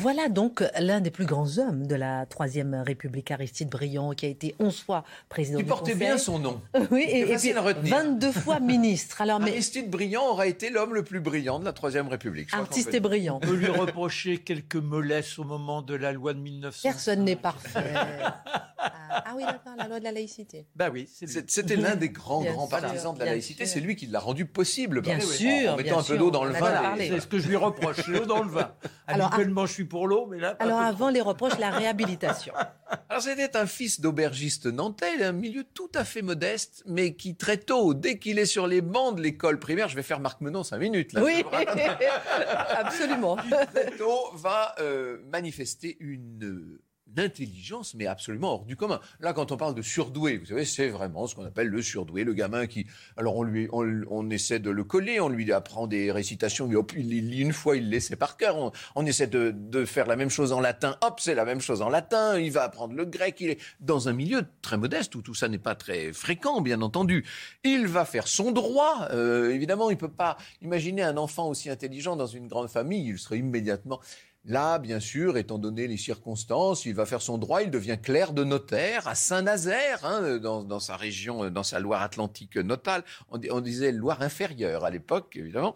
Voilà donc l'un des plus grands hommes de la Troisième République, Aristide Briand, qui a été 11 fois président Qui du portait Conseil. bien son nom. Oui, et, et puis à retenir. 22 fois ministre. Alors, mais Aristide Briand aura été l'homme le plus brillant de la Troisième République. Artiste et brillant. On peut lui reprocher quelques mollesses au moment de la loi de 1900. Personne n'est parfait. ah, oui, d'accord, la loi de la laïcité. Bah oui, C'était l'un des grands, Bien grands sûr, partisans de la laïcité. C'est lui qui l'a rendu possible. Bien par- sûr, En mettant un peu d'eau dans le vin. C'est ce que je lui reproche, l'eau dans le vin. Alors, Habituellement, je suis pour l'eau, mais là, pas Alors avant les reproches, la réhabilitation. Alors c'était un fils d'aubergiste nantais, un milieu tout à fait modeste, mais qui très tôt, dès qu'il est sur les bancs de l'école primaire, je vais faire Marc Menon cinq minutes là. Oui, absolument. très tôt va euh, manifester une, intelligence, mais absolument hors du commun. Là, quand on parle de surdoué, vous savez, c'est vraiment ce qu'on appelle le surdoué, le gamin qui, alors on lui, on, essaie de le coller, on lui apprend des récitations, il lit une fois, il laisse par cœur. On, essaie de, faire la même chose en latin, hop, c'est la même chose en latin. Il va apprendre le grec. Il est dans un milieu très modeste où tout ça n'est pas très fréquent, bien entendu. Il va faire son droit. Euh, évidemment, il peut pas imaginer un enfant aussi intelligent dans une grande famille. Il serait immédiatement Là, bien sûr, étant donné les circonstances, il va faire son droit, il devient clerc de notaire à Saint-Nazaire, hein, dans, sa région, dans sa Loire-Atlantique notale. On, on disait Loire inférieure à l'époque, évidemment.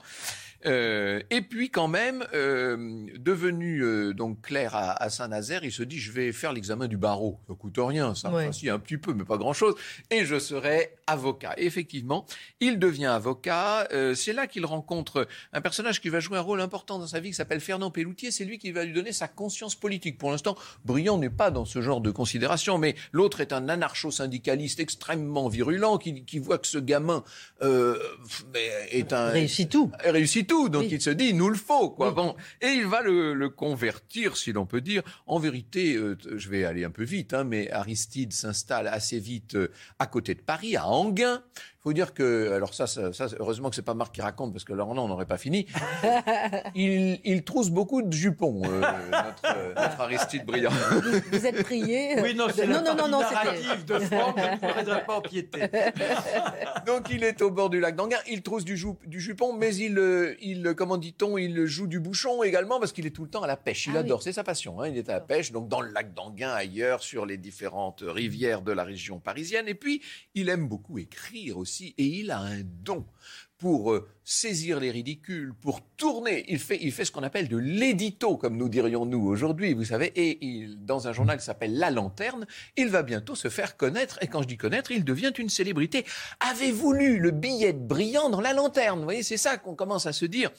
Euh, et puis quand même, euh, devenu euh, donc clerc à, Saint-Nazaire, il se dit je vais faire l'examen du barreau. Ça coûte rien, ça, ouais. si un petit peu, mais pas grand-chose. Et je serai avocat. Et effectivement, il devient avocat. c'est là qu'il rencontre un personnage qui va jouer un rôle important dans sa vie, qui s'appelle Fernand Pelloutier. C'est lui qui va lui donner sa conscience politique. Pour l'instant, Briand n'est pas dans ce genre de considération, mais l'autre est un anarcho-syndicaliste extrêmement virulent qui, qui, voit que ce gamin est un réussit tout. Réussit tout. Donc il se dit, il nous le faut, quoi. Bon, et il va le, convertir, si l'on peut dire. En vérité, euh, je vais aller un peu vite, hein, mais Aristide s'installe assez vite euh, à côté de Paris, à Anguin. Il faut dire que, alors ça, ça, heureusement que c'est pas Marc qui raconte, parce que là, on n'aurait pas fini. il, il trousse beaucoup de jupons, euh, notre, Aristide brillant. Vous, êtes prié Oui, non, c'est non, non, non, non, narrative de Franck, je ne pas empiéter. Donc, il est au bord du lac d'Anguin, il trousse du, du jupon, mais il, il, comment dit-on, il joue du bouchon également, parce qu'il est tout le temps à la pêche. Il ah adore, c'est sa passion, hein, il est à la pêche, donc dans le lac d'Anguin, ailleurs, sur les différentes rivières de la région parisienne. Et puis, il aime beaucoup écrire aussi et il a un don pour euh, saisir les ridicules, pour tourner. Il fait, il fait ce qu'on appelle de l'édito, comme nous dirions nous aujourd'hui, vous savez, et dans un journal qui s'appelle La Lanterne, il va bientôt se faire connaître, et quand je dis connaître, il devient une célébrité. Avez-vous lu le billet de brillant dans La Lanterne? Vous voyez, c'est ça qu'on commence à se dire.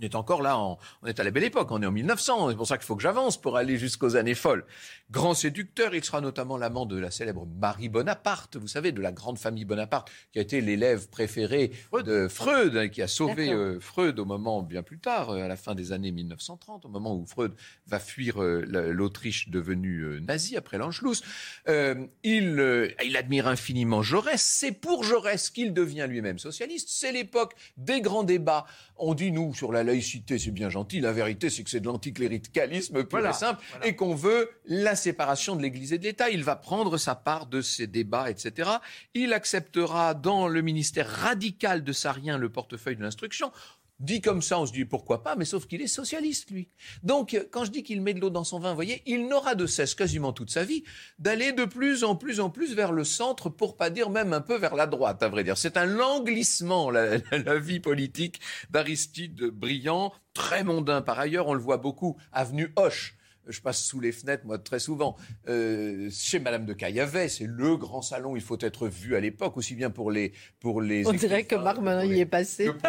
On est encore là, on est à la belle époque, on est en 1900, c'est pour ça qu'il faut que j'avance pour aller jusqu'aux années folles. Grand séducteur, il sera notamment l'amant de la célèbre Marie Bonaparte, vous savez, de la grande famille Bonaparte, qui a été l'élève préféré de Freud, hein, qui a sauvé euh, Freud au moment, bien plus tard, euh, à la fin des années 1930, au moment où Freud va fuir euh, l'Autriche devenue nazie après l'Anschluss. il, il admire infiniment Jaurès, c'est pour Jaurès qu'il devient lui-même socialiste, c'est l'époque des grands débats. On dit, nous, sur la laïcité, c'est bien gentil. La vérité, c'est que c'est de l'anticléricalisme pur et simple et qu'on veut la séparation de l'Église et de l'État. Il va prendre sa part de ces débats, etc. Il acceptera dans le ministère radical de Sarien le portefeuille de l'instruction. Dit comme ça, on se dit pourquoi pas, mais sauf qu'il est socialiste, lui. Donc, quand je dis qu'il met de l'eau dans son vin, vous voyez, il n'aura de cesse quasiment toute sa vie d'aller de plus en plus en plus vers le centre, pour pas dire même un peu vers la droite, à vrai dire. C'est un languissement, la, la vie politique d'Aristide Briand, très mondain par ailleurs, on le voit beaucoup, avenue Hoche je passe sous les fenêtres, moi, très souvent. Euh, chez Madame de Caillavet, c'est le grand salon, il faut être vu à l'époque, aussi bien pour les... Pour les On dirait que Marc Menant y est passé.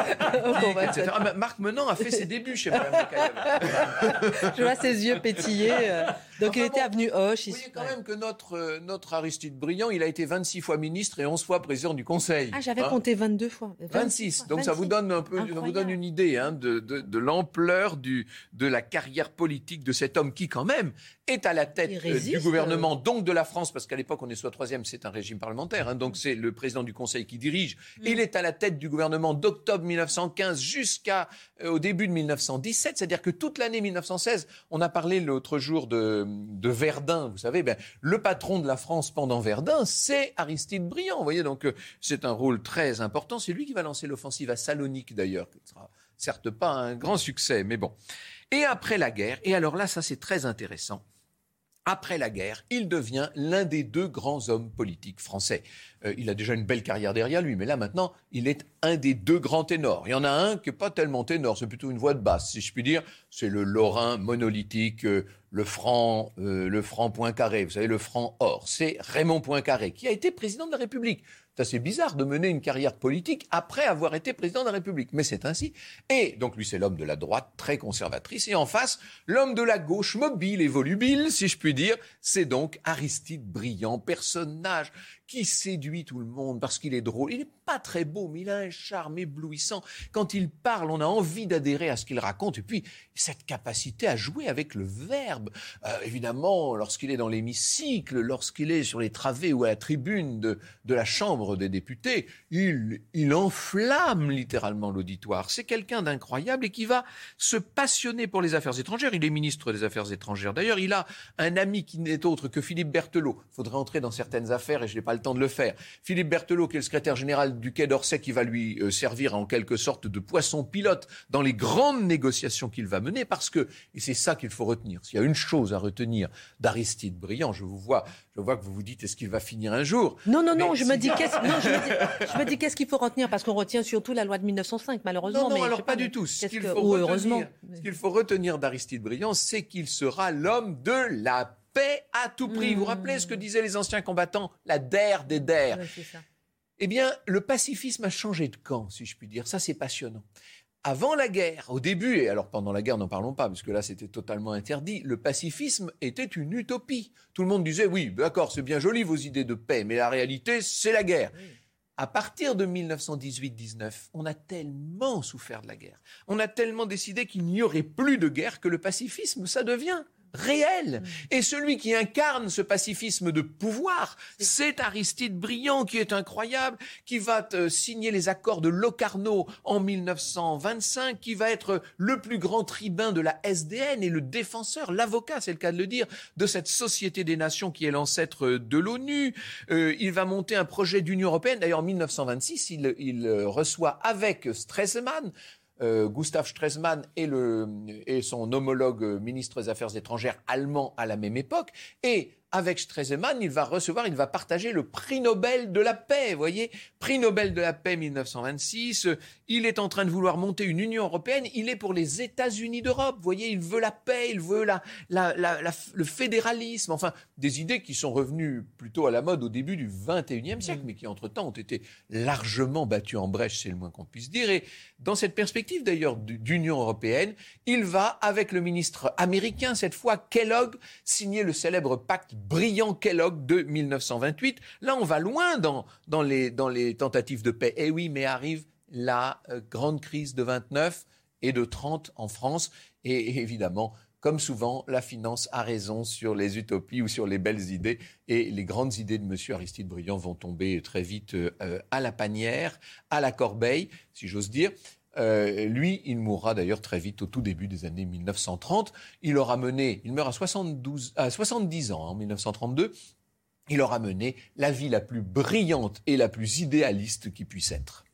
Ah, Marc Menant a fait ses débuts chez Madame de Caillavet. je vois ses yeux pétiller. Donc il était avenue Hoche. Vous voyez quand même que notre, euh, notre Aristide Briand, il a été 26 fois ministre et 11 fois président du Conseil. Ah, j'avais hein compté 22 fois. 26. Donc ça vous donne un peu, ça vous donne une idée hein, de, de, de l'ampleur de la carrière politique de cet homme qui quand même est à la tête euh, du gouvernement, euh. donc de la France, parce qu'à l'époque on est soit troisième, c'est un régime parlementaire, hein, donc c'est le président du Conseil qui dirige. Mm. Il est à la tête du gouvernement d'octobre 1915 jusqu'à euh, au début de 1917, c'est-à-dire que toute l'année 1916, on a parlé l'autre jour de, de Verdun, vous savez, ben, le patron de la France pendant Verdun, c'est Aristide Briand, vous voyez, donc c'est un rôle très important. C'est lui qui va lancer l'offensive à Salonique d'ailleurs, qui sera certes pas un grand succès, mais bon. Et après la guerre, et alors là, ça c'est très intéressant, après la guerre, il devient l'un des deux grands hommes politiques français. Euh, il a déjà une belle carrière derrière lui, mais là maintenant, il est un des deux grands ténors. Il y en a un qui n'est pas tellement ténor, c'est plutôt une voix de basse, si je puis dire. C'est le Lorrain monolithique, euh, le franc, euh, le franc Poincaré, vous savez, le franc or. C'est Raymond Poincaré, qui a été président de la République. C'est bizarre de mener une carrière politique après avoir été président de la République, mais c'est ainsi. Et donc lui, c'est l'homme de la droite très conservatrice, et en face, l'homme de la gauche mobile et volubile, si je puis dire, c'est donc Aristide Briand, personnage qui séduit tout le monde parce qu'il est drôle. Il n'est pas très beau, mais il a un charme éblouissant. Quand il parle, on a envie d'adhérer à ce qu'il raconte. Et puis, cette capacité à jouer avec le verbe. Euh, évidemment, lorsqu'il est dans l'hémicycle, lorsqu'il est sur les travées ou à la tribune de la Chambre des députés, il, il enflamme littéralement l'auditoire. C'est quelqu'un d'incroyable et qui va se passionner pour les affaires étrangères. Il est ministre des Affaires étrangères. D'ailleurs, il a un ami qui n'est autre que Philippe Berthelot. Il faudrait entrer dans certaines affaires et je n'ai pas le temps de le faire. Philippe Berthelot, qui est le secrétaire général du Quai d'Orsay, qui va lui euh, servir en quelque sorte de poisson pilote dans les grandes négociations qu'il va mener, parce que, et c'est ça qu'il faut retenir, s'il y a une chose à retenir d'Aristide Briand, je vous vois, je vois que vous vous dites, est-ce qu'il va finir un jour? Non, non, non, je me, dis, qu'est-ce, je me dis, qu'est-ce qu'il faut retenir? Parce qu'on retient surtout la loi de 1905, malheureusement. Non, non, alors pas, du tout. Ce qu'il faut, retenir, ce faut retenir d'Aristide Briand, c'est qu'il sera l'homme de la paix à tout prix. Vous vous rappelez ce que mmh. disaient les anciens combattants? La der des der. eh bien, le pacifisme a changé de camp, si je puis dire. Ça, c'est passionnant. Avant la guerre, au début, et alors pendant la guerre, n'en parlons pas, parce que là, c'était totalement interdit, le pacifisme était une utopie. Tout le monde disait, oui, d'accord, c'est bien joli vos idées de paix, mais la réalité, c'est la guerre. À partir de 1918-19, on a tellement souffert de la guerre, on a tellement décidé qu'il n'y aurait plus de guerre que le pacifisme, ça devient réel. Mm. Et celui qui incarne ce pacifisme de pouvoir, c'est Aristide Briand, qui est incroyable, qui va signer les accords de Locarno en 1925, qui va être le plus grand tribun de la SDN et le défenseur, l'avocat, c'est le cas de le dire, de cette Société des Nations qui est l'ancêtre de l'ONU. Euh, il va monter un projet d'Union européenne. D'ailleurs, en 1926, il, il reçoit avec Stresemann euh, Gustav Stresemann et, le, et son homologue ministre des Affaires étrangères allemand à la même époque. Et avec Stresemann, il va recevoir, il va partager le prix Nobel de la paix. Vous voyez, prix Nobel de la paix 1926. Il est en train de vouloir monter une Union européenne. Il est pour les États-Unis d'Europe. Vous voyez, il veut la paix, il veut la, la, le fédéralisme. Enfin, des idées qui sont revenues plutôt à la mode au début du 21e siècle, mais qui entre-temps ont été largement battues en brèche, c'est le moins qu'on puisse dire. Et dans cette perspective d'ailleurs d'Union européenne, il va, avec le ministre américain, cette fois Kellogg, signer le célèbre pacte brillant Kellogg de 1928. Là, on va loin dans, les, tentatives de paix. Eh oui, mais arrive la euh, grande crise de 29 et de 30 en France. Et, évidemment, comme souvent, la finance a raison sur les utopies ou sur les belles idées. Et les grandes idées de M. Aristide Briand vont tomber très vite euh, à la panière, à la corbeille, si j'ose dire. Euh, lui, il mourra d'ailleurs très vite au tout début des années 1930. Il aura mené, il meurt à, 72, à 70 ans en 1932. Il aura mené la vie la plus brillante et la plus idéaliste qui puisse être.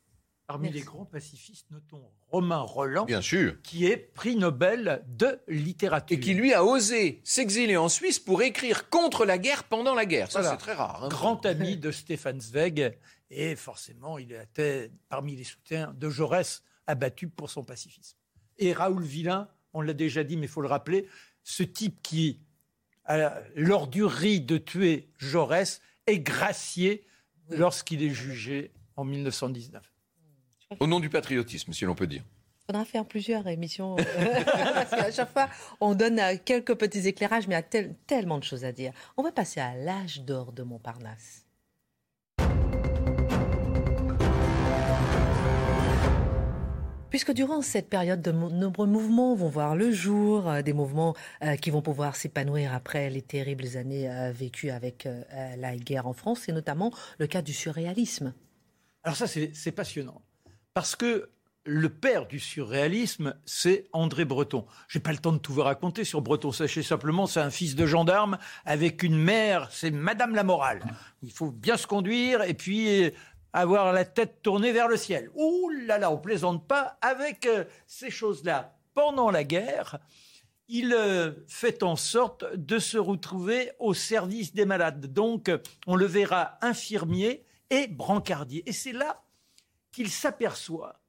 Parmi les grands pacifistes, notons Romain Roland, Bien sûr. qui est prix Nobel de littérature. Et qui, lui, a osé s'exiler en Suisse pour écrire contre la guerre pendant la guerre. Ça, c'est très rare. Hein. Grand ami de Stéphane Zweig, et forcément, il était parmi les soutiens de Jaurès abattu pour son pacifisme. Et Raoul Villain, on l'a déjà dit, mais il faut le rappeler, ce type qui, a l'ordurerie de tuer Jaurès, est gracié lorsqu'il est jugé en 1919. Au nom du patriotisme, si l'on peut dire. Il faudra faire plusieurs émissions. parce qu'à chaque fois, on donne euh, quelques petits éclairages, mais il y a tellement de choses à dire. On va passer à l'âge d'or de Montparnasse. Puisque durant cette période, de nombreux mouvements vont voir le jour, euh, des mouvements euh, qui vont pouvoir s'épanouir après les terribles années euh, vécues avec la guerre en France, c'est notamment le cas du surréalisme. Alors ça, c'est passionnant, parce que le père du surréalisme, c'est André Breton. J'ai pas le temps de tout vous raconter sur Breton. Sachez simplement, c'est un fils de gendarme avec une mère, c'est Madame la Morale. Il faut bien se conduire et puis avoir la tête tournée vers le ciel. Ouh là là, on plaisante pas avec euh, ces choses-là. Pendant la guerre, il euh, fait en sorte de se retrouver au service des malades. Donc, on le verra infirmier et brancardier. Et c'est là qu'il s'aperçoit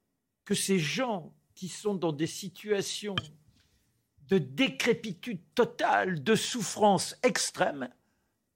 que ces gens qui sont dans des situations de décrépitude totale, de souffrance extrême,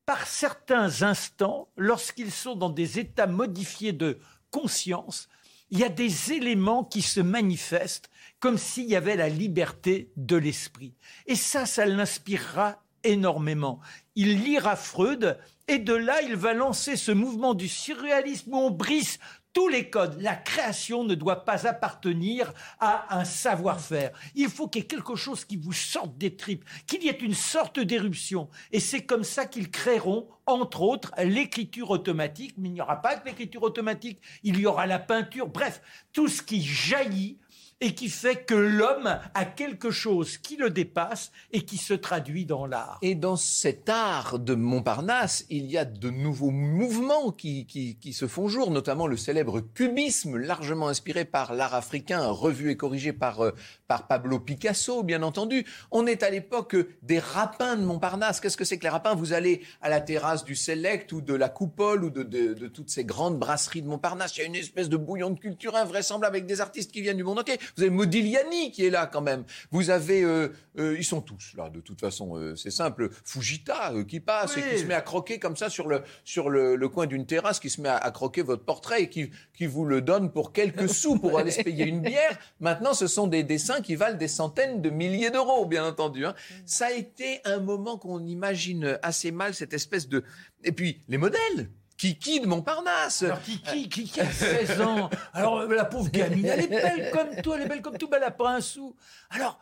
par certains instants, lorsqu'ils sont dans des états modifiés de conscience, il y a des éléments qui se manifestent comme s'il y avait la liberté de l'esprit. Et ça, ça l'inspirera énormément. Il lira Freud et de là, il va lancer ce mouvement du surréalisme où on brise tous les codes. La création ne doit pas appartenir à un savoir-faire. Il faut qu'il y ait quelque chose qui vous sorte des tripes, qu'il y ait une sorte d'éruption. Et c'est comme ça qu'ils créeront, entre autres, l'écriture automatique. Mais il n'y aura pas que l'écriture automatique, il y aura la peinture. Bref, tout ce qui jaillit et qui fait que l'homme a quelque chose qui le dépasse et qui se traduit dans l'art. Et dans cet art de Montparnasse, il y a de nouveaux mouvements qui, qui, se font jour, notamment le célèbre cubisme, largement inspiré par l'art africain, revu et corrigé par, euh, par Pablo Picasso, bien entendu. On est à l'époque des rapins de Montparnasse. Qu'est-ce que c'est que les rapins? Vous allez à la terrasse du Select ou de la Coupole ou de, de, de toutes ces grandes brasseries de Montparnasse. Il y a une espèce de bouillon de culture invraisemblable avec des artistes qui viennent du monde entier. Vous avez Modigliani qui est là quand même. Vous avez, euh, euh, ils sont tous là. De toute façon, euh, c'est simple. Fujita qui passe et qui se met à croquer comme ça sur le sur le, coin d'une terrasse, qui se met à, croquer votre portrait et qui qui vous le donne pour quelques sous pour aller se payer une bière. Maintenant, ce sont des dessins qui valent des centaines de milliers d'euros, bien entendu. Hein. Ça a été un moment qu'on imagine assez mal cette espèce de et puis les modèles. Kiki de Montparnasse. Alors Kiki, Kiki a 16 ans. Alors euh, la pauvre gamine, elle est belle comme toi, elle est belle comme tout, mais elle n'a pas un sou. Alors,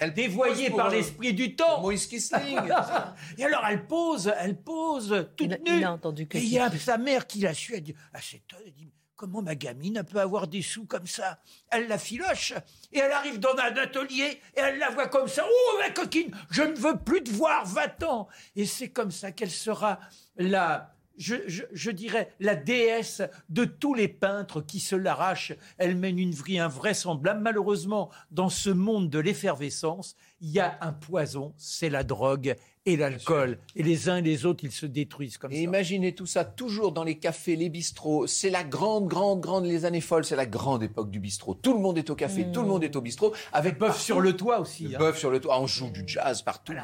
elle est dévoyée par l'esprit du temps. Moïse Kissling. et alors elle pose, elle pose toute il, nue. Il a entendu que et il y a sa mère qui l'a su, elle dit, ah c'est elle dit, comment ma gamine peut avoir des sous comme ça? Elle la filoche et elle arrive dans un atelier et elle la voit comme ça. Oh ma coquine, je ne veux plus te voir, va-t'en. Et c'est comme ça qu'elle sera la je, dirais, la déesse de tous les peintres qui se l'arrachent. Elle mène une vie invraisemblable. Malheureusement, dans ce monde de l'effervescence, il y a un poison, c'est la drogue et l'alcool. Et les uns et les autres, ils se détruisent comme et ça. Imaginez tout ça toujours dans les cafés, les bistrots. C'est la grande, grande, grande, les années folles, c'est la grande époque du bistrot. Tout le monde est au café, tout le monde est au bistrot. Avec bœuf sur le toit aussi. Hein. Bœuf sur le toit. On joue du jazz partout.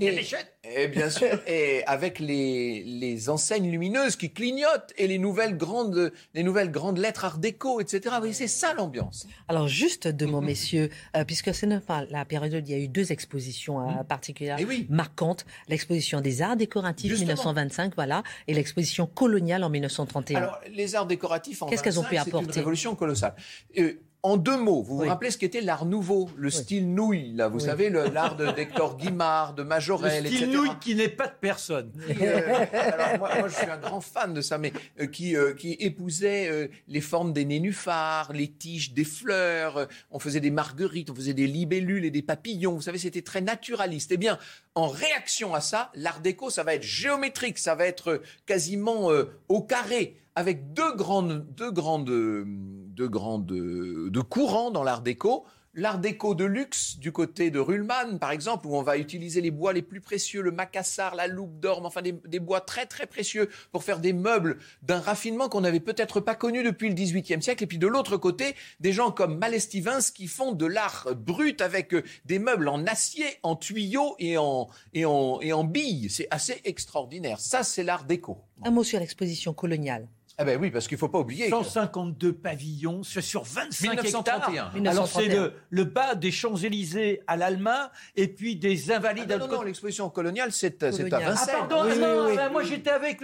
et, et, bien sûr. et avec les, les enseignes lumineuses qui clignotent et les nouvelles grandes, les nouvelles grandes lettres art déco, etc. Oui, c'est ça l'ambiance. Alors juste deux mots, messieurs, euh, puisque c'est la période, il y a eu deux expositions euh, mmh. particulières eh marquantes l'exposition des arts décoratifs 1925, voilà, et l'exposition coloniale en 1931. Alors, les arts décoratifs en Qu'est-ce qu'elles ont pu apporter C'est une révolution colossale. Euh, en deux mots, vous vous rappelez ce qu'était l'art nouveau, le style nouille, là, vous savez, l'art de d'Hector Guimard, de Majorel, le style nouille qui n'est pas de personne. Euh, alors moi, moi, je suis un grand fan de ça, mais euh, qui, euh, qui épousait les formes des nénuphars, les tiges des fleurs, on faisait des marguerites, on faisait des libellules et des papillons, vous savez, c'était très naturaliste. Eh bien, en réaction à ça, l'art déco, ça va être géométrique, ça va être quasiment au carré, avec deux grandes, deux grandes de grandes de courants dans l'art déco. L'art déco de luxe du côté de Ruhlmann, par exemple, où on va utiliser les bois les plus précieux, le macassar, la loupe d'orme, enfin des, bois très très précieux pour faire des meubles d'un raffinement qu'on n'avait peut-être pas connu depuis le XVIIIe siècle. Et puis de l'autre côté, des gens comme Mallet Stevens qui font de l'art brut avec euh, des meubles en acier, en tuyaux et en, et en, et en billes. C'est assez extraordinaire. Ça, c'est l'art déco. Un mot sur l'exposition coloniale. Ah ben oui, parce qu'il ne faut pas oublier. 152 pavillons sur 25 1931. hectares. Alors c'est le, le, bas des Champs-Élysées à l'Alma et puis des Invalides. Ah non, non, l'exposition coloniale, c'est à Vincennes. Ah pardon, non, moi j'étais avec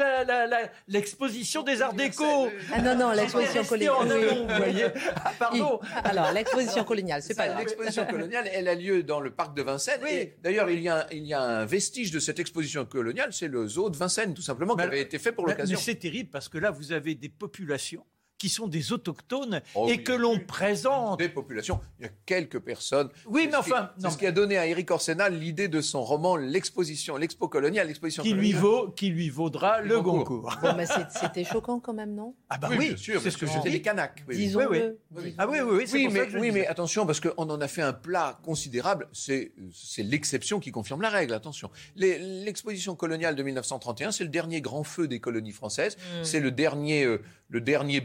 l'exposition des Arts Déco. Ah non, non, l'exposition coloniale. vous voyez. Ah, pardon. Alors l'exposition coloniale, c'est pas L'exposition coloniale, elle a lieu dans le parc de Vincennes. Et d'ailleurs, il, y a, il y a un vestige de cette exposition coloniale, c'est le zoo de Vincennes, tout simplement, qui avait été fait pour l'occasion. Mais c'est terrible parce que là, vous avez des populations qui sont des autochtones oh et que l'on présente. Des populations. Il y a quelques personnes. Oui, mais enfin. C'est ce qui a donné à Eric Orsenal l'idée de son roman L'exposition, l'expo coloniale, l'exposition qui Lui vaut, qui lui vaudra le, Goncourt. Bon, c'était choquant quand même, non? Ah, bah oui, bien sûr. C'est ce que c'était les Kanaks. Disons oui, oui. Ah oui, oui, oui. mais, oui mais attention, parce qu'on en a fait un plat considérable. C'est l'exception qui confirme la règle, attention. L'exposition coloniale de 1931, c'est le dernier grand feu des colonies françaises. Hmm. C'est le dernier, euh, le dernier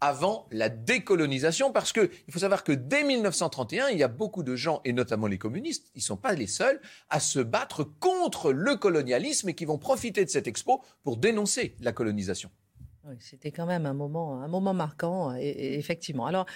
avant la décolonisation, parce que il faut savoir que dès 1931, il y a beaucoup de gens, et notamment les communistes, ils ne sont pas les seuls, à se battre contre le colonialisme et qui vont profiter de cette expo pour dénoncer la colonisation. C'était quand même un moment, un moment marquant, effectivement. Alors,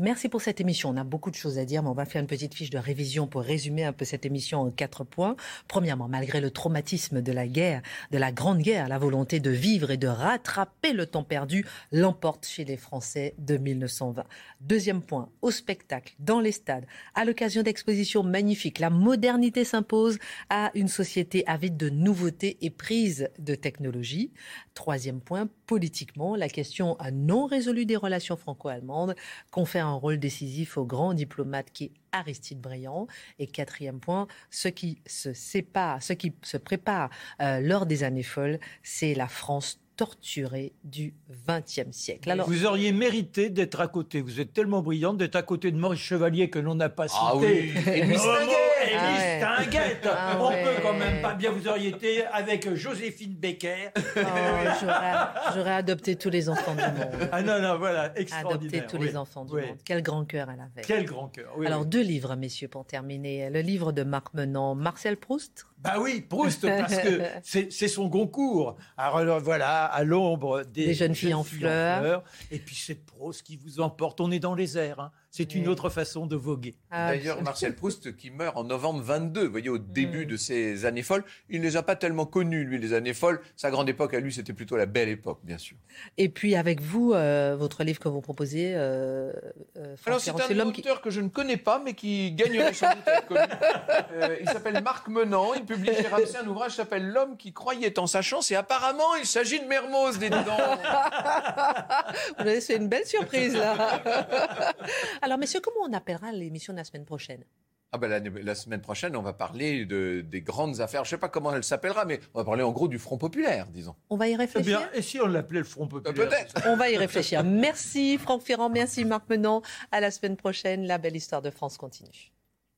merci pour cette émission. On a beaucoup de choses à dire, mais on va faire une petite fiche de révision pour résumer un peu cette émission en quatre points. Premièrement, malgré le traumatisme de la guerre, de la Grande Guerre, la volonté de vivre et de rattraper le temps perdu l'emporte chez les Français de 1920. Deuxième point, au spectacle, dans les stades, à l'occasion d'expositions magnifiques, la modernité s'impose à une société avide de nouveautés et prise de technologie. Troisième point, politiquement, la question non résolue des relations franco-allemandes confère un rôle décisif au grand diplomate qui est Aristide Briand. Et quatrième point, ce qui se sépare, ce qui se prépare euh, lors des années folles, c'est la France torturée du XXe siècle. Alors, vous auriez mérité d'être à côté. Vous êtes tellement brillante d'être à côté de Maurice Chevalier que l'on n'a pas ah cité. Ah oui. Émilie ah On peut quand même pas bien. Vous auriez été avec Joséphine Becker. Oh, J'aurais adopté tous les enfants du monde. Ah non, non, voilà, extraordinaire. Adopté tous les enfants du monde. Quel grand cœur elle avait. Quel grand cœur. Alors, deux livres, messieurs, pour terminer. Le livre de Marc Menant, Marcel Proust. Bah oui, Proust, parce que c'est son concours. Alors voilà, à l'ombre des, jeunes filles, en, fleurs. Et puis c'est Proust qui vous emporte. On est dans les airs. Hein. C'est une autre façon de voguer. Ah, D'ailleurs, Marcel Proust, qui meurt en novembre 22, vous voyez, au début mm. de ses années folles, il ne les a pas tellement connues, lui, les années folles. Sa grande époque, à lui, c'était plutôt la belle époque, bien sûr. Et puis, avec vous, euh, votre livre que vous proposez, euh, euh Alors, c'est un auteur que je ne connais pas, mais qui gagnerait sans doute à être connu. Euh, il s'appelle Marc Menant. Il publie chez Ramsey un ouvrage qui s'appelle L'homme qui croyait en sa chance. Et apparemment, il s'agit de Mermoz, des dedans. vous avez fait une belle surprise, là. Alors, messieurs, comment on appellera l'émission de la semaine prochaine? Ah ben la, semaine prochaine, on va parler de, des grandes affaires. Je ne sais pas comment elle s'appellera, mais on va parler en gros du Front populaire, disons. On va y réfléchir? bien. Et si on l'appelait le Front populaire? Peut-être. On va y réfléchir. Merci Franck Ferrand, merci Marc Menant. À la semaine prochaine. La belle histoire de France continue.